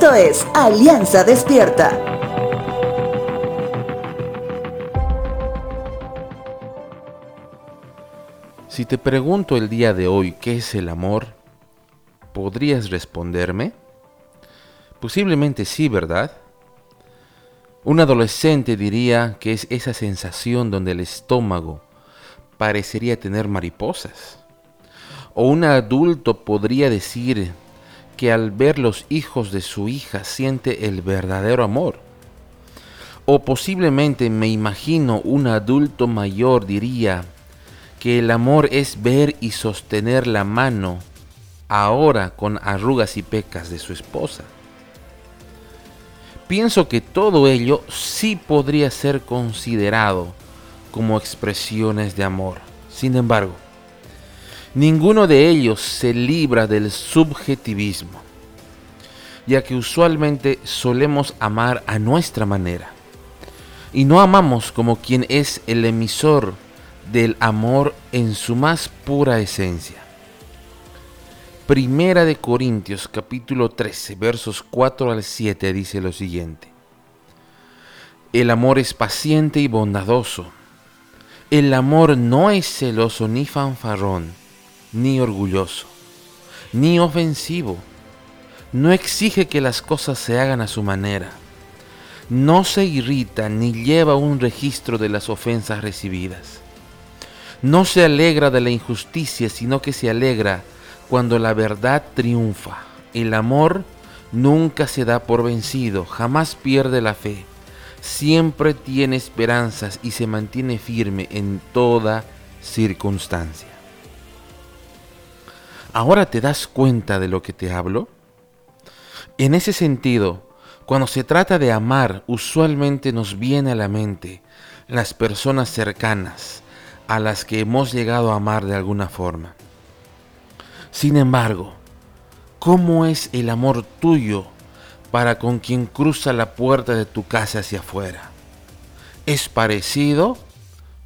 Esto es Alianza Despierta. Si te pregunto el día de hoy qué es el amor, ¿podrías responderme? Posiblemente sí, ¿verdad? Un adolescente diría que es esa sensación donde el estómago parecería tener mariposas. O un adulto podría decir que al ver los hijos de su hija siente el verdadero amor. O posiblemente me imagino un adulto mayor diría que el amor es ver y sostener la mano ahora con arrugas y pecas de su esposa. Pienso que todo ello sí podría ser considerado como expresiones de amor. Sin embargo, ninguno de ellos se libra del subjetivismo, ya que usualmente solemos amar a nuestra manera y no amamos como quien es el emisor del amor en su más pura esencia. Primera de Corintios capítulo 13 versos 4 al 7 dice lo siguiente. El amor es paciente y bondadoso. El amor no es celoso ni fanfarrón, ni orgulloso, ni ofensivo. No exige que las cosas se hagan a su manera. No se irrita ni lleva un registro de las ofensas recibidas no se alegra de la injusticia, sino que se alegra cuando la verdad triunfa. El amor nunca se da por vencido, jamás pierde la fe, siempre tiene esperanzas y se mantiene firme en toda circunstancia. ¿Ahora te das cuenta de lo que te hablo? En ese sentido, cuando se trata de amar, usualmente nos viene a la mente las personas cercanas, a las que hemos llegado a amar de alguna forma. Sin embargo, ¿cómo es el amor tuyo para con quien cruza la puerta de tu casa hacia afuera? ¿Es parecido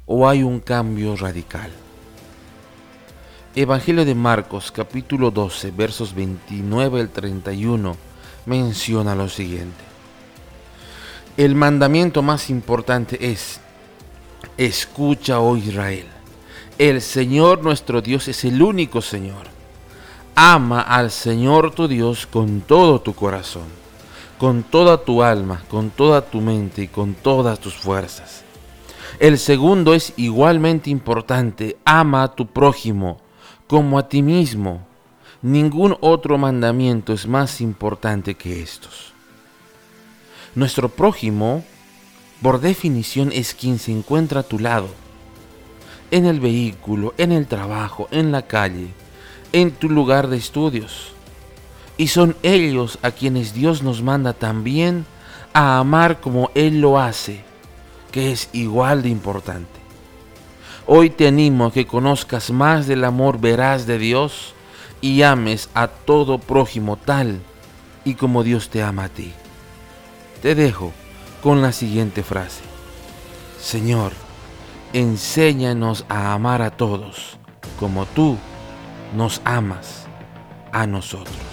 o hay un cambio radical? Evangelio de Marcos capítulo 12 versos 29 al 31 menciona lo siguiente. El mandamiento más importante es, Escucha, oh Israel, el Señor nuestro Dios es el único Señor. Ama al Señor tu Dios con todo tu corazón, con toda tu alma, con toda tu mente y con todas tus fuerzas. El segundo es igualmente importante, ama a tu prójimo como a ti mismo. Ningún otro mandamiento es más importante que estos. Nuestro prójimo por definición es quien se encuentra a tu lado, en el vehículo, en el trabajo, en la calle, en tu lugar de estudios. Y son ellos a quienes Dios nos manda también a amar como Él lo hace, que es igual de importante. Hoy te animo a que conozcas más del amor veraz de Dios y ames a todo prójimo tal y como Dios te ama a ti. Te dejo con la siguiente frase. Señor, enséñanos a amar a todos como tú nos amas a nosotros.